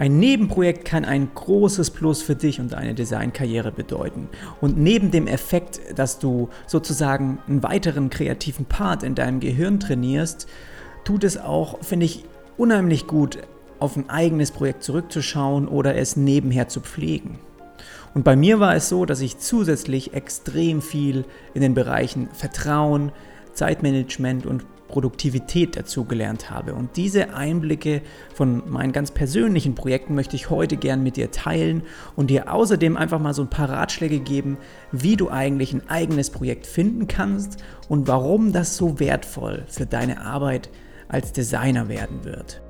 Ein Nebenprojekt kann ein großes Plus für dich und deine Designkarriere bedeuten. Und neben dem Effekt, dass du sozusagen einen weiteren kreativen Part in deinem Gehirn trainierst, tut es auch, finde ich, unheimlich gut, auf ein eigenes Projekt zurückzuschauen oder es nebenher zu pflegen. Und bei mir war es so, dass ich zusätzlich extrem viel in den Bereichen Vertrauen, Zeitmanagement und Produktivität dazugelernt habe. Und diese Einblicke von meinen ganz persönlichen Projekten möchte ich heute gern mit dir teilen und dir außerdem einfach mal so ein paar Ratschläge geben, wie du eigentlich ein eigenes Projekt finden kannst und warum das so wertvoll für deine Arbeit als Designer werden wird.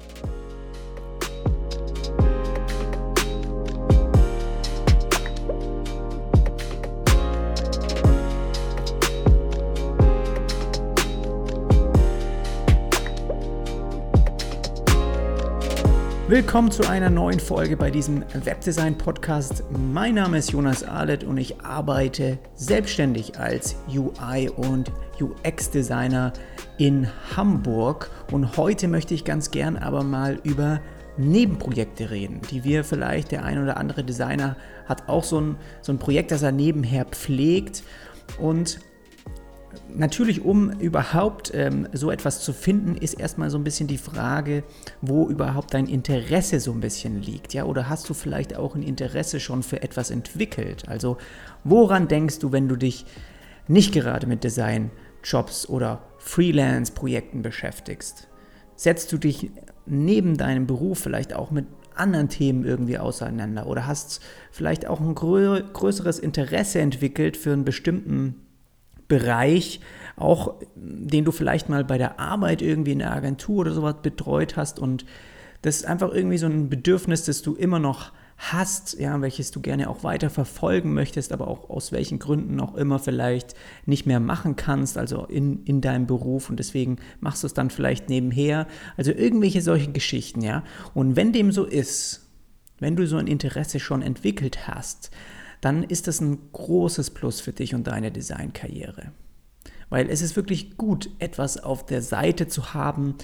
Willkommen zu einer neuen Folge bei diesem Webdesign Podcast. Mein Name ist Jonas Ahlet und ich arbeite selbstständig als UI und UX Designer in Hamburg und heute möchte ich ganz gern aber mal über Nebenprojekte reden, die wir vielleicht, der ein oder andere Designer hat auch so ein, so ein Projekt, das er nebenher pflegt und natürlich, um überhaupt ähm, so etwas zu finden, ist erstmal so ein bisschen die Frage, wo überhaupt dein Interesse so ein bisschen liegt. Ja? Oder hast du vielleicht auch ein Interesse schon für etwas entwickelt? Also woran denkst du, wenn du dich nicht gerade mit Design-Jobs oder Freelance-Projekten beschäftigst? Setzt du dich neben deinem Beruf vielleicht auch mit anderen Themen irgendwie auseinander oder hast vielleicht auch ein größeres Interesse entwickelt für einen bestimmten Bereich, auch den du vielleicht mal bei der Arbeit irgendwie in der Agentur oder sowas betreut hast und das ist einfach irgendwie so ein Bedürfnis, das du immer noch hast, ja, welches du gerne auch weiter verfolgen möchtest, aber auch aus welchen Gründen auch immer vielleicht nicht mehr machen kannst, also in, in deinem Beruf und deswegen machst du es dann vielleicht nebenher. Also irgendwelche solche Geschichten, ja. Und wenn dem so ist, wenn du so ein Interesse schon entwickelt hast, dann ist das ein großes Plus für dich und deine Designkarriere. Weil es ist wirklich gut, etwas auf der Seite zu haben,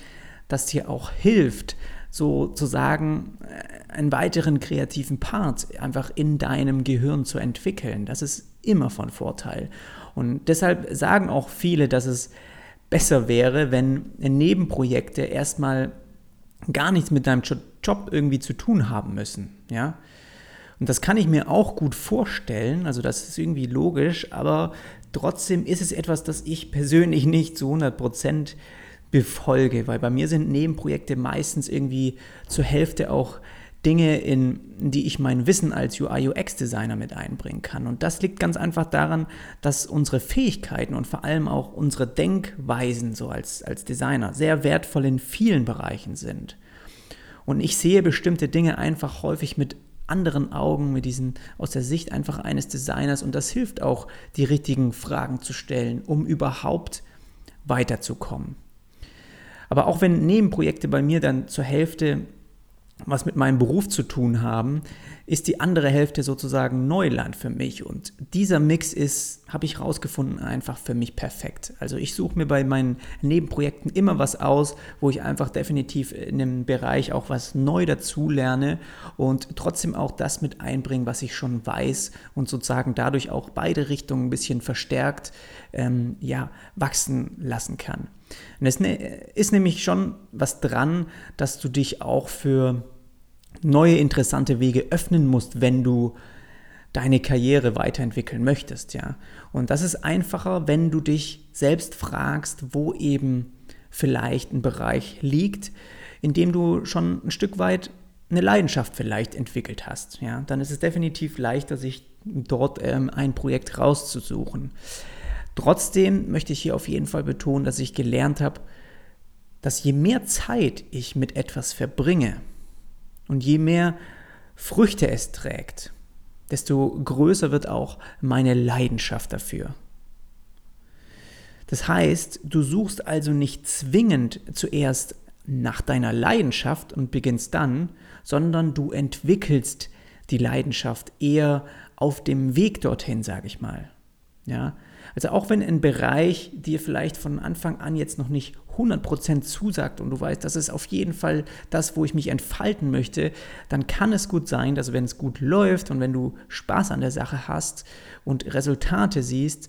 das dir auch hilft, sozusagen äh, einen weiteren kreativen Part einfach in deinem Gehirn zu entwickeln. Das ist immer von Vorteil. Und deshalb sagen auch viele, dass es besser wäre, wenn Nebenprojekte erstmal gar nichts mit deinem Job irgendwie zu tun haben müssen. Ja? Und das kann ich mir auch gut vorstellen, also das ist irgendwie logisch, aber trotzdem ist es etwas, das ich persönlich nicht zu 100 Prozent befolge, weil bei mir sind Nebenprojekte meistens irgendwie zur Hälfte auch Dinge, in die ich mein Wissen als UI-UX-Designer mit einbringen kann. Und das liegt ganz einfach daran, dass unsere Fähigkeiten und vor allem auch unsere Denkweisen so als, als Designer sehr wertvoll in vielen Bereichen sind. Und ich sehe bestimmte Dinge einfach häufig mit anderen Augen, mit diesen aus der Sicht einfach eines Designers und das hilft auch, die richtigen Fragen zu stellen, um überhaupt weiterzukommen. Aber auch wenn Nebenprojekte bei mir dann zur Hälfte was mit meinem Beruf zu tun haben, ist die andere Hälfte sozusagen Neuland für mich. Und dieser Mix ist, habe ich rausgefunden, einfach für mich perfekt. Also ich suche mir bei meinen Nebenprojekten immer was aus, wo ich einfach definitiv in dem Bereich auch was neu dazu lerne und trotzdem auch das mit einbringen, was ich schon weiß und sozusagen dadurch auch beide Richtungen ein bisschen verstärkt ähm, ja, wachsen lassen kann. Und es ne, ist nämlich schon was dran, dass du dich auch für neue interessante Wege öffnen musst, wenn du deine Karriere weiterentwickeln möchtest, ja. Und das ist einfacher, wenn du dich selbst fragst, wo eben vielleicht ein Bereich liegt, in dem du schon ein Stück weit eine Leidenschaft vielleicht entwickelt hast, ja. Dann ist es definitiv leichter, sich dort ähm, ein Projekt rauszusuchen. Trotzdem möchte ich hier auf jeden Fall betonen, dass ich gelernt habe, dass je mehr Zeit ich mit etwas verbringe und je mehr Früchte es trägt, desto größer wird auch meine Leidenschaft dafür. Das heißt, du suchst also nicht zwingend zuerst nach deiner Leidenschaft und beginnst dann, sondern du entwickelst die Leidenschaft eher auf dem Weg dorthin, sage ich mal. Ja, also auch wenn ein Bereich dir vielleicht von Anfang an jetzt noch nicht 100% zusagt und du weißt, das ist auf jeden Fall das, wo ich mich entfalten möchte, dann kann es gut sein, dass wenn es gut läuft und wenn du Spaß an der Sache hast und Resultate siehst,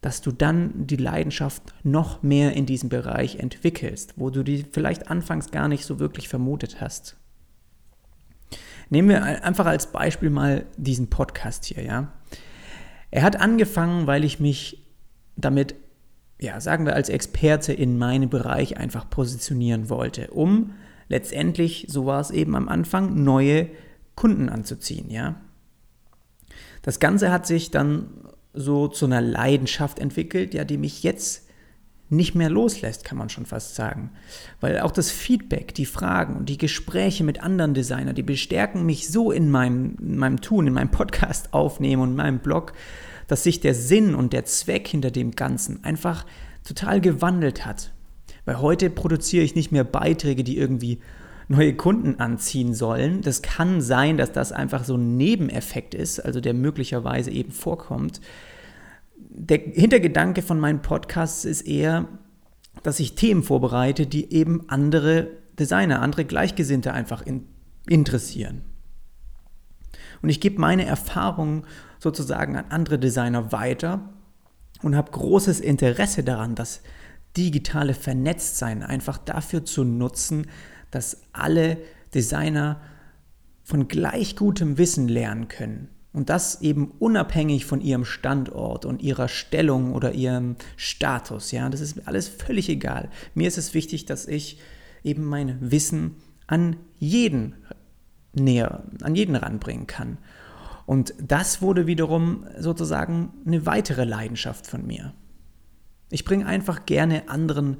dass du dann die Leidenschaft noch mehr in diesem Bereich entwickelst, wo du die vielleicht anfangs gar nicht so wirklich vermutet hast. Nehmen wir einfach als Beispiel mal diesen Podcast hier, ja. Er hat angefangen, weil ich mich damit, ja, sagen wir als Experte in meinem Bereich einfach positionieren wollte, um letztendlich, so war es eben am Anfang, neue Kunden anzuziehen, ja. Das Ganze hat sich dann so zu einer Leidenschaft entwickelt, ja, die mich jetzt nicht mehr loslässt, kann man schon fast sagen. Weil auch das Feedback, die Fragen und die Gespräche mit anderen Designern, die bestärken mich so in meinem, in meinem Tun, in meinem Podcast aufnehmen und in meinem Blog, dass sich der Sinn und der Zweck hinter dem Ganzen einfach total gewandelt hat. Weil heute produziere ich nicht mehr Beiträge, die irgendwie neue Kunden anziehen sollen. Das kann sein, dass das einfach so ein Nebeneffekt ist, also der möglicherweise eben vorkommt. Der Hintergedanke von meinen Podcasts ist eher, dass ich Themen vorbereite, die eben andere Designer, andere Gleichgesinnte einfach in, interessieren. Und ich gebe meine Erfahrungen sozusagen an andere Designer weiter und habe großes Interesse daran, das digitale Vernetztsein einfach dafür zu nutzen, dass alle Designer von gleich gutem Wissen lernen können. Und das eben unabhängig von ihrem Standort und ihrer Stellung oder ihrem Status. Ja, das ist alles völlig egal. Mir ist es wichtig, dass ich eben mein Wissen an jeden näher, an jeden ranbringen kann. Und das wurde wiederum sozusagen eine weitere Leidenschaft von mir. Ich bringe einfach gerne anderen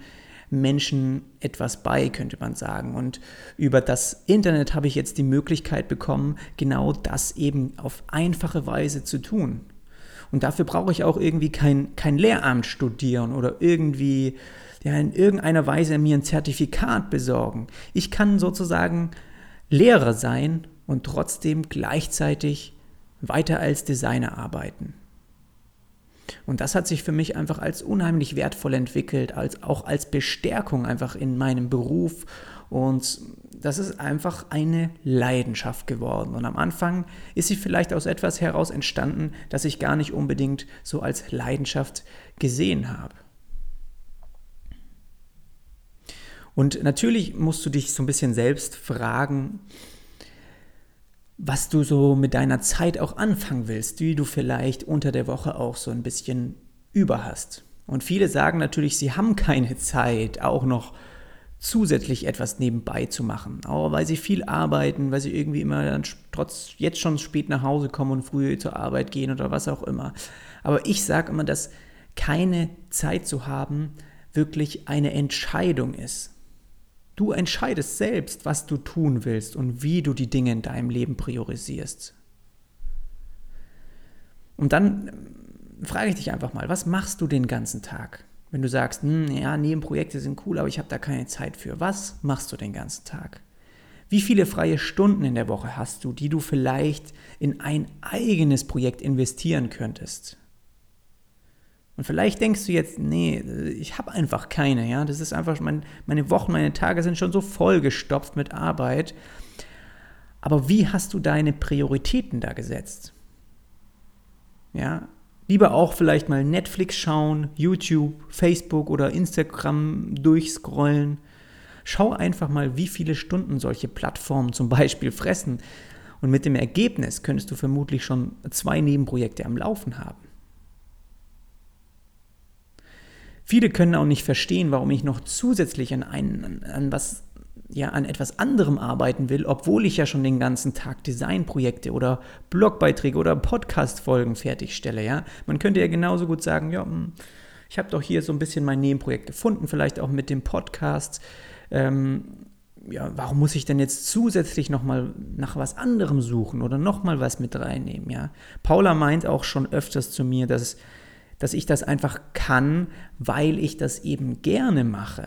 Menschen etwas bei, könnte man sagen. Und über das Internet habe ich jetzt die Möglichkeit bekommen, genau das eben auf einfache Weise zu tun. Und dafür brauche ich auch irgendwie kein, kein Lehramt studieren oder irgendwie ja, in irgendeiner Weise mir ein Zertifikat besorgen. Ich kann sozusagen Lehrer sein und trotzdem gleichzeitig weiter als Designer arbeiten. Und das hat sich für mich einfach als unheimlich wertvoll entwickelt, als auch als Bestärkung einfach in meinem Beruf. Und das ist einfach eine Leidenschaft geworden. Und am Anfang ist sie vielleicht aus etwas heraus entstanden, das ich gar nicht unbedingt so als Leidenschaft gesehen habe. Und natürlich musst du dich so ein bisschen selbst fragen, was du so mit deiner Zeit auch anfangen willst, die du vielleicht unter der Woche auch so ein bisschen über hast. Und viele sagen natürlich, sie haben keine Zeit, auch noch zusätzlich etwas nebenbei zu machen. Aber weil sie viel arbeiten, weil sie irgendwie immer dann trotz jetzt schon spät nach Hause kommen und früh zur Arbeit gehen oder was auch immer. Aber ich sage immer, dass keine Zeit zu haben wirklich eine Entscheidung ist. Du entscheidest selbst, was du tun willst und wie du die Dinge in deinem Leben priorisierst. Und dann ähm, frage ich dich einfach mal, was machst du den ganzen Tag? Wenn du sagst, hm, ja, Nebenprojekte sind cool, aber ich habe da keine Zeit für. Was machst du den ganzen Tag? Wie viele freie Stunden in der Woche hast du, die du vielleicht in ein eigenes Projekt investieren könntest? Und vielleicht denkst du jetzt, nee, ich habe einfach keine, ja. Das ist einfach, mein, meine Wochen, meine Tage sind schon so vollgestopft mit Arbeit. Aber wie hast du deine Prioritäten da gesetzt? Ja, lieber auch vielleicht mal Netflix schauen, YouTube, Facebook oder Instagram durchscrollen. Schau einfach mal, wie viele Stunden solche Plattformen zum Beispiel fressen. Und mit dem Ergebnis könntest du vermutlich schon zwei Nebenprojekte am Laufen haben. Viele können auch nicht verstehen, warum ich noch zusätzlich an, ein, an, was, ja, an etwas anderem arbeiten will, obwohl ich ja schon den ganzen Tag Designprojekte oder Blogbeiträge oder Podcast-Folgen fertigstelle. Ja? Man könnte ja genauso gut sagen, ja, hm, ich habe doch hier so ein bisschen mein Nebenprojekt gefunden, vielleicht auch mit dem Podcast. Ähm, ja, warum muss ich denn jetzt zusätzlich nochmal nach was anderem suchen oder nochmal was mit reinnehmen? Ja? Paula meint auch schon öfters zu mir, dass dass ich das einfach kann, weil ich das eben gerne mache.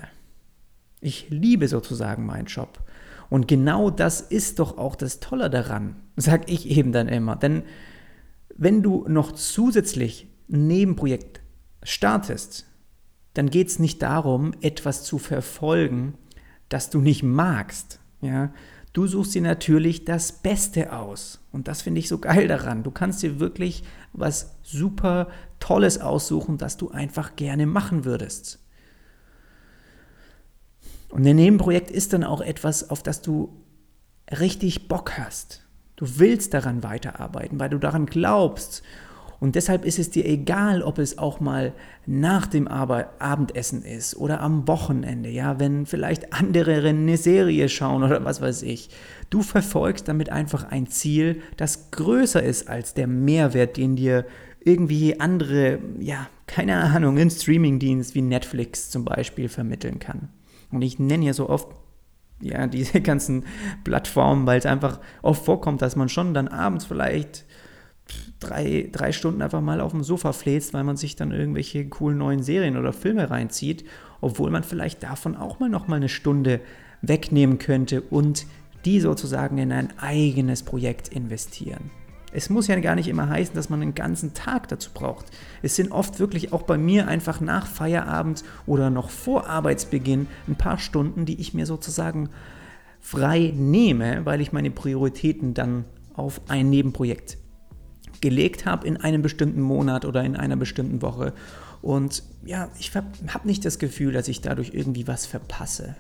Ich liebe sozusagen meinen Job. Und genau das ist doch auch das Tolle daran, sag ich eben dann immer. Denn wenn du noch zusätzlich ein Nebenprojekt startest, dann geht es nicht darum, etwas zu verfolgen, das du nicht magst. Ja? Du suchst dir natürlich das Beste aus. Und das finde ich so geil daran. Du kannst dir wirklich was super Tolles aussuchen, das du einfach gerne machen würdest. Und ein Nebenprojekt ist dann auch etwas, auf das du richtig Bock hast. Du willst daran weiterarbeiten, weil du daran glaubst und deshalb ist es dir egal, ob es auch mal nach dem Abendessen ist oder am Wochenende, ja, wenn vielleicht andere eine Serie schauen oder was weiß ich. Du verfolgst damit einfach ein Ziel, das größer ist als der Mehrwert, den dir irgendwie andere, ja, keine Ahnung, ein Streamingdienst wie Netflix zum Beispiel vermitteln kann. Und ich nenne ja so oft ja, diese ganzen Plattformen, weil es einfach oft vorkommt, dass man schon dann abends vielleicht drei, drei Stunden einfach mal auf dem Sofa fläzt, weil man sich dann irgendwelche coolen neuen Serien oder Filme reinzieht, obwohl man vielleicht davon auch mal noch mal eine Stunde wegnehmen könnte und die sozusagen in ein eigenes Projekt investieren. Es muss ja gar nicht immer heißen, dass man einen ganzen Tag dazu braucht. Es sind oft wirklich auch bei mir einfach nach Feierabend oder noch vor Arbeitsbeginn ein paar Stunden, die ich mir sozusagen frei nehme, weil ich meine Prioritäten dann auf ein Nebenprojekt gelegt habe in einem bestimmten Monat oder in einer bestimmten Woche. Und ja, ich habe nicht das Gefühl, dass ich dadurch irgendwie was verpasse.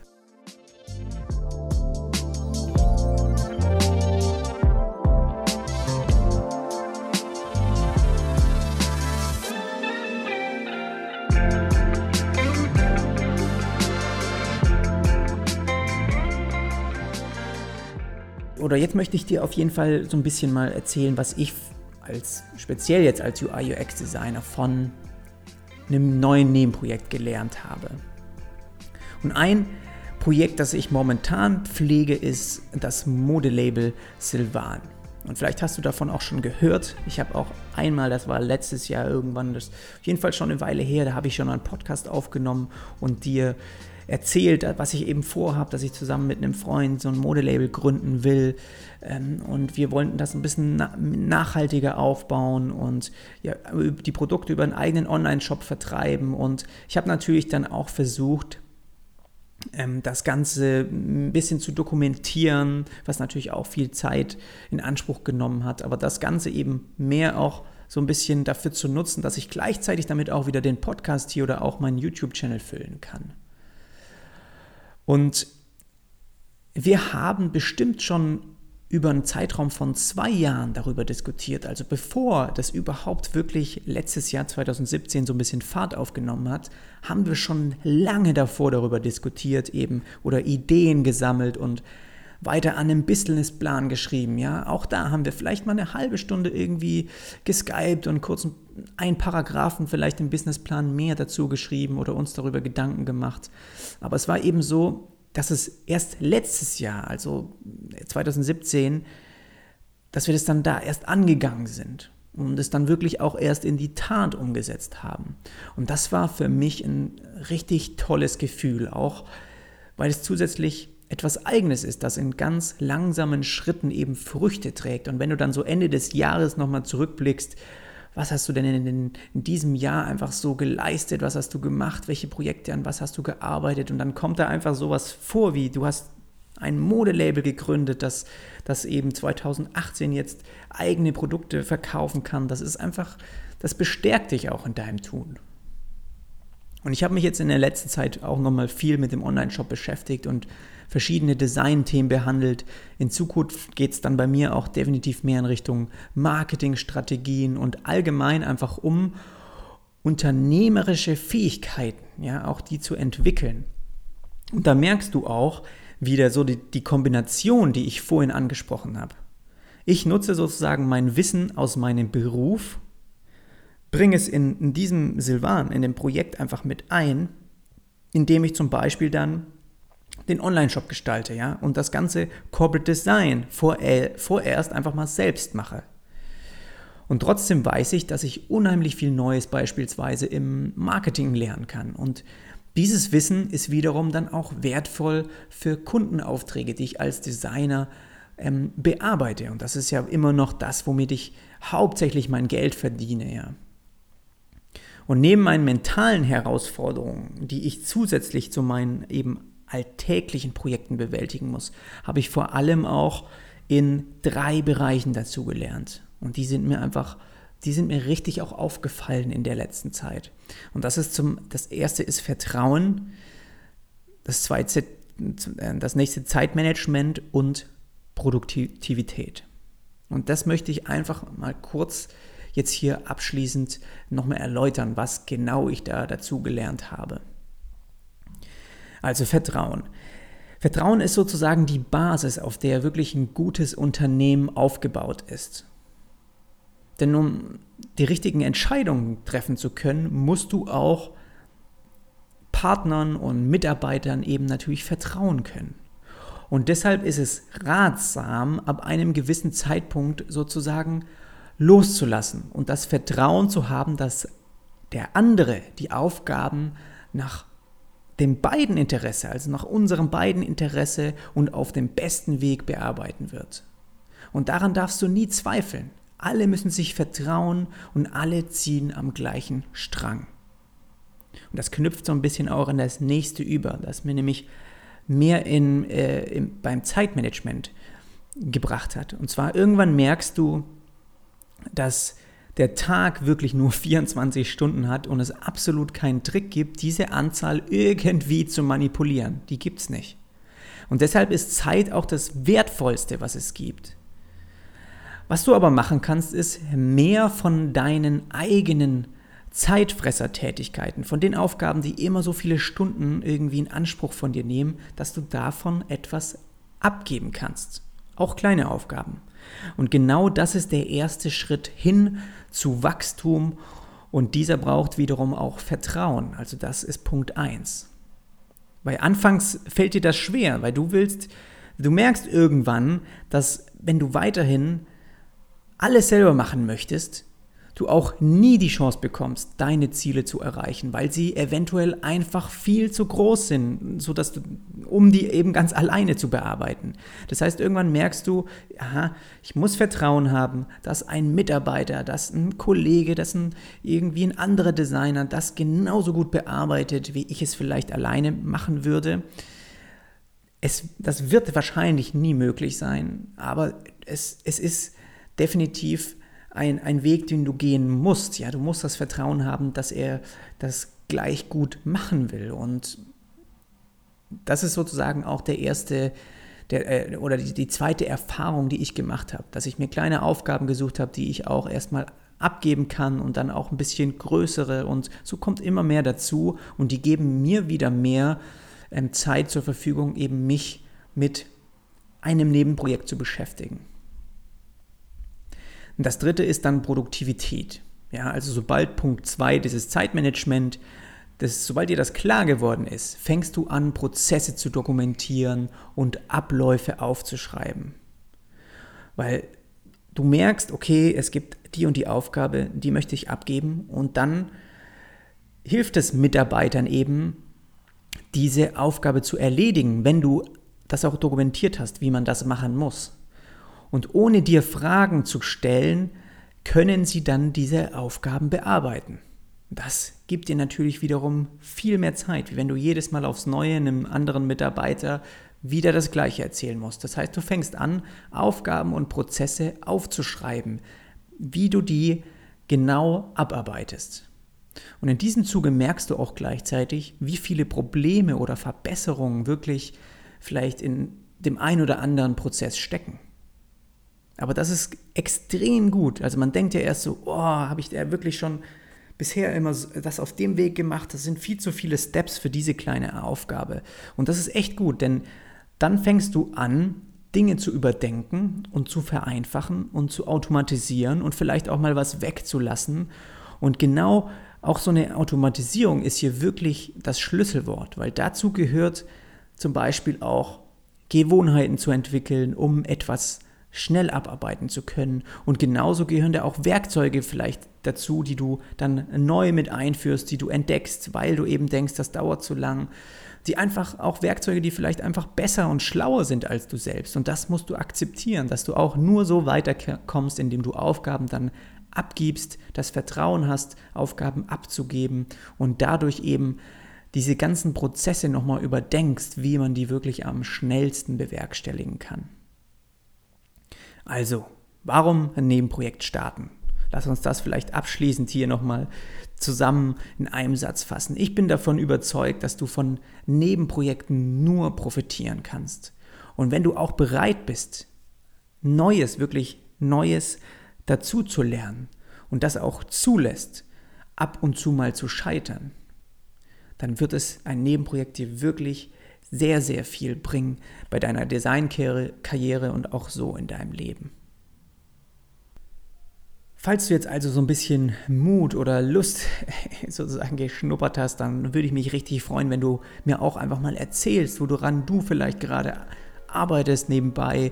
Oder jetzt möchte ich dir auf jeden Fall so ein bisschen mal erzählen, was ich als speziell jetzt als UI UX Designer von einem neuen Nebenprojekt gelernt habe. Und ein Projekt, das ich momentan pflege, ist das Modelabel Silvan. Und vielleicht hast du davon auch schon gehört. Ich habe auch einmal, das war letztes Jahr irgendwann, das auf jeden Fall schon eine Weile her, da habe ich schon einen Podcast aufgenommen und dir erzählt, was ich eben vorhabe, dass ich zusammen mit einem Freund so ein Modelabel gründen will. Ähm, und wir wollten das ein bisschen nachhaltiger aufbauen und ja, die Produkte über einen eigenen Online-Shop vertreiben. Und ich habe natürlich dann auch versucht, ähm, das Ganze ein bisschen zu dokumentieren, was natürlich auch viel Zeit in Anspruch genommen hat, aber das Ganze eben mehr auch so ein bisschen dafür zu nutzen, dass ich gleichzeitig damit auch wieder den Podcast hier oder auch meinen YouTube-Channel füllen kann. Und wir haben bestimmt schon über einen Zeitraum von zwei Jahren darüber diskutiert. Also bevor das überhaupt wirklich letztes Jahr 2017 so ein bisschen Fahrt aufgenommen hat, haben wir schon lange davor darüber diskutiert eben oder Ideen gesammelt und weiter an einem Businessplan geschrieben. Ja, auch da haben wir vielleicht mal eine halbe Stunde irgendwie geskypt und kurz ein Paragraphen vielleicht im Businessplan mehr dazu geschrieben oder uns darüber Gedanken gemacht. Aber es war eben so, dass es erst letztes Jahr, also 2017, dass wir das dann da erst angegangen sind und es dann wirklich auch erst in die Tat umgesetzt haben. Und das war für mich ein richtig tolles Gefühl, auch weil es zusätzlich etwas Eigenes ist, das in ganz langsamen Schritten eben Früchte trägt. Und wenn du dann so Ende des Jahres nochmal zurückblickst, was hast du denn in, in, diesem Jahr einfach so geleistet, was hast du gemacht, welche Projekte, an was hast du gearbeitet und dann kommt da einfach sowas vor, wie du hast ein Modelabel gegründet, das, das eben 2018 jetzt eigene Produkte verkaufen kann. Das ist einfach, das bestärkt dich auch in deinem Tun. Und ich habe mich jetzt in der letzten Zeit auch nochmal viel mit dem Online-Shop beschäftigt und verschiedene Design-Themen behandelt. In Zukunft geht es dann bei mir auch definitiv mehr in Richtung Marketingstrategien und allgemein einfach um unternehmerische Fähigkeiten, ja, auch die zu entwickeln. Und da merkst du auch wieder so die, die Kombination, die ich vorhin angesprochen habe. Ich nutze sozusagen mein Wissen aus meinem Beruf, bringe es in, in diesem Silvan, in dem Projekt einfach mit ein, indem ich zum Beispiel dann den Online-Shop gestalte, ja, und das ganze Corporate Design vorerst einfach mal selbst mache. Und trotzdem weiß ich, dass ich unheimlich viel Neues beispielsweise im Marketing lernen kann. Und dieses Wissen ist wiederum dann auch wertvoll für Kundenaufträge, die ich als Designer ähm, bearbeite. Und das ist ja immer noch das, womit ich hauptsächlich mein Geld verdiene, ja. Und neben meinen mentalen Herausforderungen, die ich zusätzlich zu meinen eben alltäglichen Projekten bewältigen muss, habe ich vor allem auch in drei Bereichen dazugelernt. Und die sind mir einfach, die sind mir richtig auch aufgefallen in der letzten Zeit. Und das ist zum, das erste ist Vertrauen, das zweite, das nächste Zeitmanagement und Produktivität. Und das möchte ich einfach mal kurz jetzt hier abschließend nochmal erläutern, was genau ich da dazu gelernt habe. Also Vertrauen. Vertrauen ist sozusagen die Basis, auf der wirklich ein gutes Unternehmen aufgebaut ist. Denn um die richtigen Entscheidungen treffen zu können, musst du auch Partnern und Mitarbeitern eben natürlich vertrauen können. Und deshalb ist es ratsam, ab einem gewissen Zeitpunkt sozusagen loszulassen und das Vertrauen zu haben, dass der andere die Aufgaben nach dem beiden Interesse, also nach unserem beiden Interesse und auf dem besten Weg bearbeiten wird. Und daran darfst du nie zweifeln. Alle müssen sich vertrauen und alle ziehen am gleichen Strang. Und das knüpft so ein bisschen auch an das nächste über, das mir nämlich mehr in, äh, in, beim Zeitmanagement gebracht hat. Und zwar irgendwann merkst du, dass der Tag wirklich nur 24 Stunden hat und es absolut keinen Trick gibt, diese Anzahl irgendwie zu manipulieren. Die gibt es nicht. Und deshalb ist Zeit auch das Wertvollste, was es gibt. Was du aber machen kannst, ist mehr von deinen eigenen Zeitfressertätigkeiten, von den Aufgaben, die immer so viele Stunden irgendwie in Anspruch von dir nehmen, dass du davon etwas abgeben kannst. Auch kleine Aufgaben. Und genau das ist der erste Schritt hin zu Wachstum und dieser braucht wiederum auch Vertrauen. Also das ist Punkt 1. Weil anfangs fällt dir das schwer, weil du willst, du merkst irgendwann, dass wenn du weiterhin alles selber machen möchtest, du auch nie die Chance bekommst, deine Ziele zu erreichen, weil sie eventuell einfach viel zu groß sind, sodass du, um die eben ganz alleine zu bearbeiten. Das heißt, irgendwann merkst du, aha, ich muss Vertrauen haben, dass ein Mitarbeiter, dass ein Kollege, dass ein, irgendwie ein anderer Designer das genauso gut bearbeitet, wie ich es vielleicht alleine machen würde. Es, das wird wahrscheinlich nie möglich sein, aber es, es ist definitiv ein, ein Weg, den du gehen musst. Ja, du musst das Vertrauen haben, dass er das gleich gut machen will. Und das ist sozusagen auch der erste der, äh, oder die, die zweite Erfahrung, die ich gemacht habe, dass ich mir kleine Aufgaben gesucht habe, die ich auch erstmal abgeben kann und dann auch ein bisschen größere und so kommt immer mehr dazu und die geben mir wieder mehr ähm, Zeit zur Verfügung, eben mich mit einem Nebenprojekt zu beschäftigen. Und das dritte ist dann Produktivität. Ja, also sobald Punkt 2, dieses Zeitmanagement, das, sobald dir das klar geworden ist, fängst du an, Prozesse zu dokumentieren und Abläufe aufzuschreiben. Weil du merkst, okay, es gibt die und die Aufgabe, die möchte ich abgeben und dann hilft es Mitarbeitern eben, diese Aufgabe zu erledigen, wenn du das auch dokumentiert hast, wie man das machen muss. Und ohne dir Fragen zu stellen, können sie dann diese Aufgaben bearbeiten. Das gibt dir natürlich wiederum viel mehr Zeit, wie wenn du jedes Mal aufs Neue einem anderen Mitarbeiter wieder das Gleiche erzählen musst. Das heißt, du fängst an, Aufgaben und Prozesse aufzuschreiben, wie du die genau abarbeitest. Und in diesem Zuge merkst du auch gleichzeitig, wie viele Probleme oder Verbesserungen wirklich vielleicht in dem ein oder anderen Prozess stecken. Aber das ist extrem gut. Also man denkt ja erst so, oh, habe ich da wirklich schon bisher immer das auf dem Weg gemacht. Das sind viel zu viele Steps für diese kleine Aufgabe. Und das ist echt gut, denn dann fängst du an, Dinge zu überdenken und zu vereinfachen und zu automatisieren und vielleicht auch mal was wegzulassen. Und genau auch so eine Automatisierung ist hier wirklich das Schlüsselwort, weil dazu gehört zum Beispiel auch Gewohnheiten zu entwickeln, um etwas zu schnell abarbeiten zu können. Und genauso gehören da auch Werkzeuge vielleicht dazu, die du dann neu mit einführst, die du entdeckst, weil du eben denkst, das dauert zu lang. Die einfach auch Werkzeuge, die vielleicht einfach besser und schlauer sind als du selbst. Und das musst du akzeptieren, dass du auch nur so weiterkommst, indem du Aufgaben dann abgibst, das Vertrauen hast, Aufgaben abzugeben und dadurch eben diese ganzen Prozesse nochmal überdenkst, wie man die wirklich am schnellsten bewerkstelligen kann. Also, warum ein Nebenprojekt starten? Lass uns das vielleicht abschließend hier nochmal zusammen in einem Satz fassen. Ich bin davon überzeugt, dass du von Nebenprojekten nur profitieren kannst. Und wenn du auch bereit bist, Neues, wirklich Neues dazu zu lernen und das auch zulässt, ab und zu mal zu scheitern, dann wird es ein Nebenprojekt dir wirklich sehr, sehr viel bringen bei deiner Designkarriere und auch so in deinem Leben. Falls du jetzt also so ein bisschen Mut oder Lust sozusagen geschnuppert hast, dann würde ich mich richtig freuen, wenn du mir auch einfach mal erzählst, woran du vielleicht gerade arbeitest nebenbei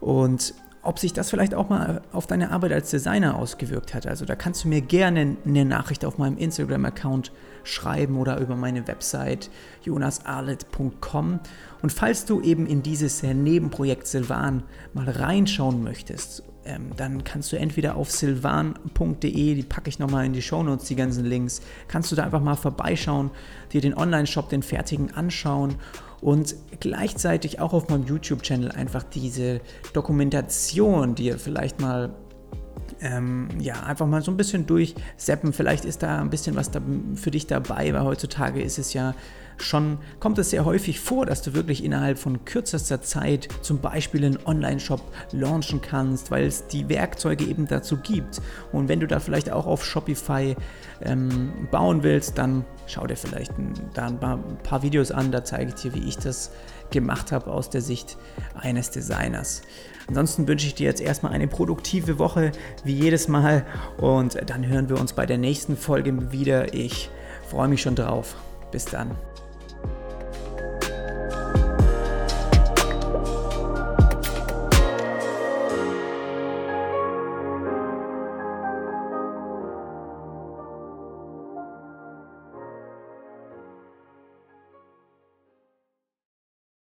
und ob sich das vielleicht auch mal auf deine Arbeit als Designer ausgewirkt hat. Also da kannst du mir gerne eine Nachricht auf meinem Instagram-Account schreiben oder über meine Website jonasarlet.com. Und falls du eben in dieses Nebenprojekt Silvan mal reinschauen möchtest, ähm, dann kannst du entweder auf silvan.de, die packe ich nochmal in die Shownotes, die ganzen Links, kannst du da einfach mal vorbeischauen, dir den Online-Shop, den fertigen anschauen und gleichzeitig auch auf meinem YouTube-Channel einfach diese Dokumentation dir vielleicht mal ähm, ja, einfach mal so ein bisschen durchseppen. Vielleicht ist da ein bisschen was da für dich dabei, weil heutzutage ist es ja schon, kommt es sehr häufig vor, dass du wirklich innerhalb von kürzester Zeit zum Beispiel einen Online-Shop launchen kannst, weil es die Werkzeuge eben dazu gibt. Und wenn du da vielleicht auch auf Shopify ähm, bauen willst, dann schau dir vielleicht ein, da ein paar, ein paar Videos an, da zeige ich dir, wie ich das gemacht habe aus der Sicht eines Designers. Ansonsten wünsche ich dir jetzt erstmal eine produktive Woche, wie jedes Mal. Und dann hören wir uns bei der nächsten Folge wieder. Ich freue mich schon drauf. Bis dann.